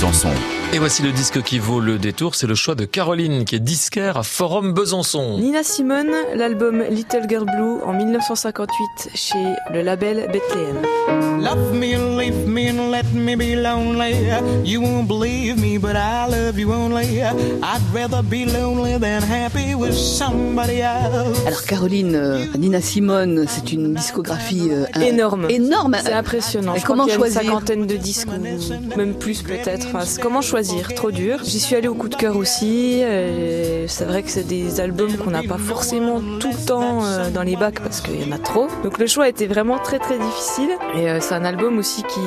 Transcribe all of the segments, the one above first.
Besançon. Et voici le disque qui vaut le détour, c'est le choix de Caroline qui est disquaire à Forum Besançon. Nina Simone, l'album Little Girl Blue en 1958 chez le label Bethlehem. Love me and leave me and let me be lonely. You won't believe me, but I love you only. I'd rather be lonely than happy with somebody else. Alors Caroline, euh, Nina Simone, c'est une discographie euh, énorme. Énorme. C'est impressionnant. Et comment choisir Une cinquantaine de disques, même plus peut-être. Enfin, comment choisir trop dur. J'y suis allée au coup de cœur aussi. C'est vrai que c'est des albums qu'on n'a pas forcément tout le temps euh, dans les bacs parce qu'il y en a trop. Donc le choix était vraiment très très difficile. Et euh, c'est un album aussi qui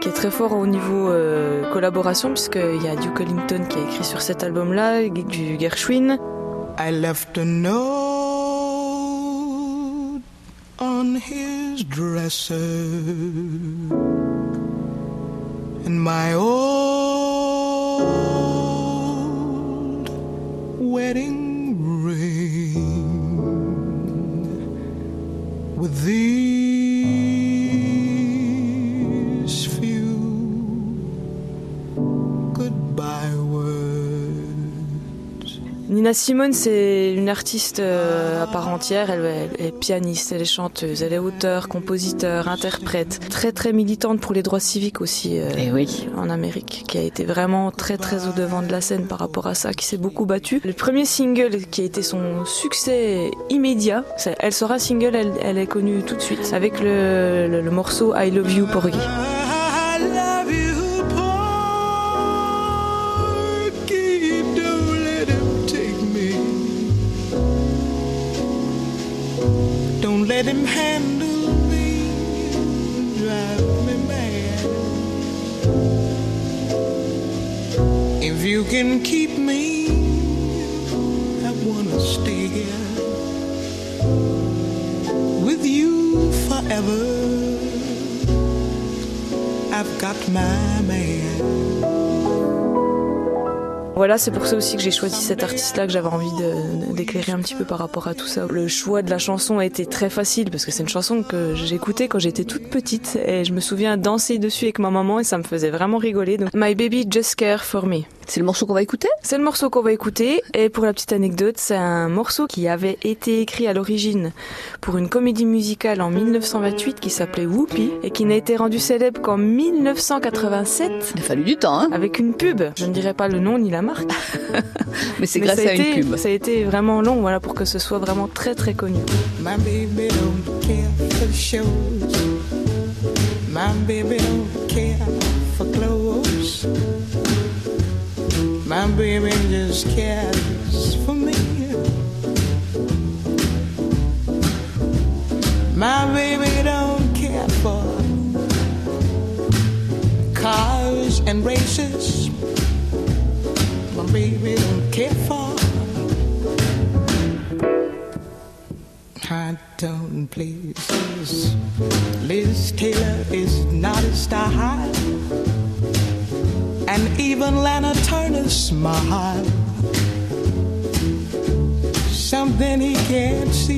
qui est très fort au niveau euh, collaboration puisqu'il y a Duke Ellington qui a écrit sur cet album-là, du Gershwin. I left a note on his dresser and my old wedding Nina Simone, c'est une artiste euh, à part entière. Elle, est pianiste, elle est chanteuse, elle est auteure, compositeur, interprète. Très très militante pour les droits civiques aussi euh, eh oui. en Amérique, qui a été vraiment très très au devant de la scène par rapport à ça, qui s'est beaucoup battue. Le premier single qui a été son succès immédiat, elle sera single, elle, est connue tout de suite avec le, le morceau I Love You Porgy. Let him handle me, drive me mad. If you can keep me, I wanna stay here with you forever. I've got my man. Voilà, c'est pour ça aussi que j'ai choisi cet artiste-là, que j'avais envie d'éclairer un petit peu par rapport à tout ça. Le choix de la chanson a été très facile parce que c'est une chanson que j'écoutais quand j'étais toute petite et je me souviens danser dessus avec ma maman et ça me faisait vraiment rigoler. Donc, My Baby Just Care For Me. C'est le morceau qu'on va écouter? C'est le morceau qu'on va écouter. Et pour la petite anecdote, c'est un morceau qui avait été écrit à l'origine pour une comédie musicale en 1928 qui s'appelait Whoopi et qui n'a été rendu célèbre qu'en 1987. Il a fallu du temps, hein Avec une pub. Je ne dirais pas le nom ni la marque. Mais c'est grâce à une pub. Ça a été vraiment long, voilà, pour que ce soit vraiment très très connu. My baby don't care for shows. My baby don't care for clothes. My baby just cares for me. My baby don't care for cars and races. Baby don't care for. I don't please. Liz Taylor is not a star and even Lana Turner smile. Something he can't see.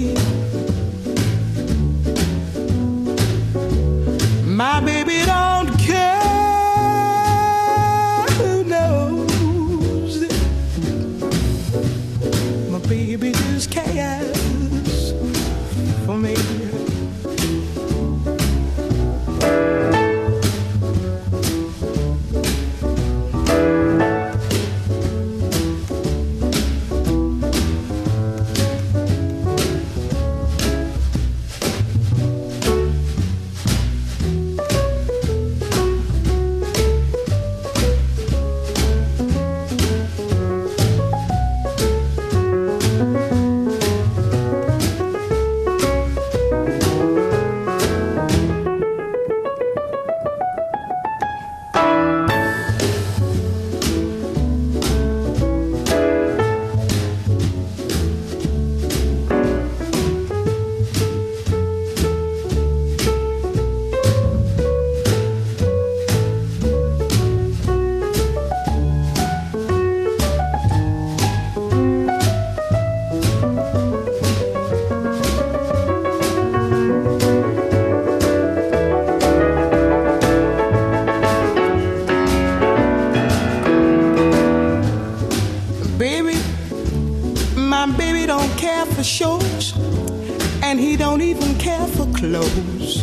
Clothes.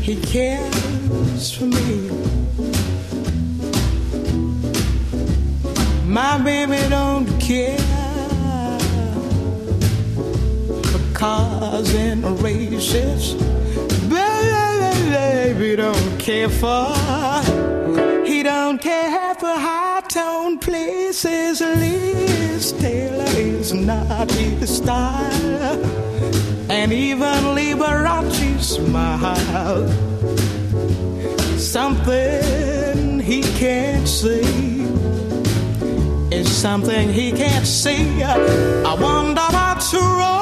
He cares for me. My baby don't care for cars and races. Baby don't care for. He don't care for high tone places. Liz Taylor is not his style, and even Liberace smile. Something he can't see is something he can't see. I wonder what's wrong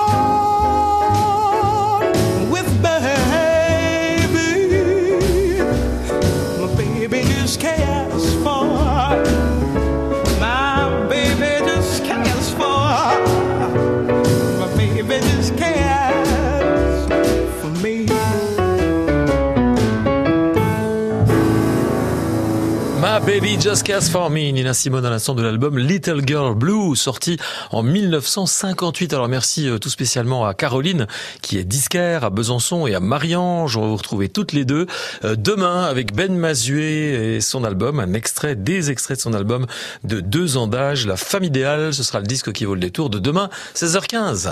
Baby Just Cares For Me, Nina Simone à l'instant de l'album Little Girl Blue, sorti en 1958. Alors merci euh, tout spécialement à Caroline, qui est disquaire, à Besançon et à Marie-Ange. On va vous retrouver toutes les deux euh, demain avec Ben Mazué et son album, un extrait, des extraits de son album de deux ans d'âge, La femme idéale. Ce sera le disque qui vaut le détour de demain, 16h15.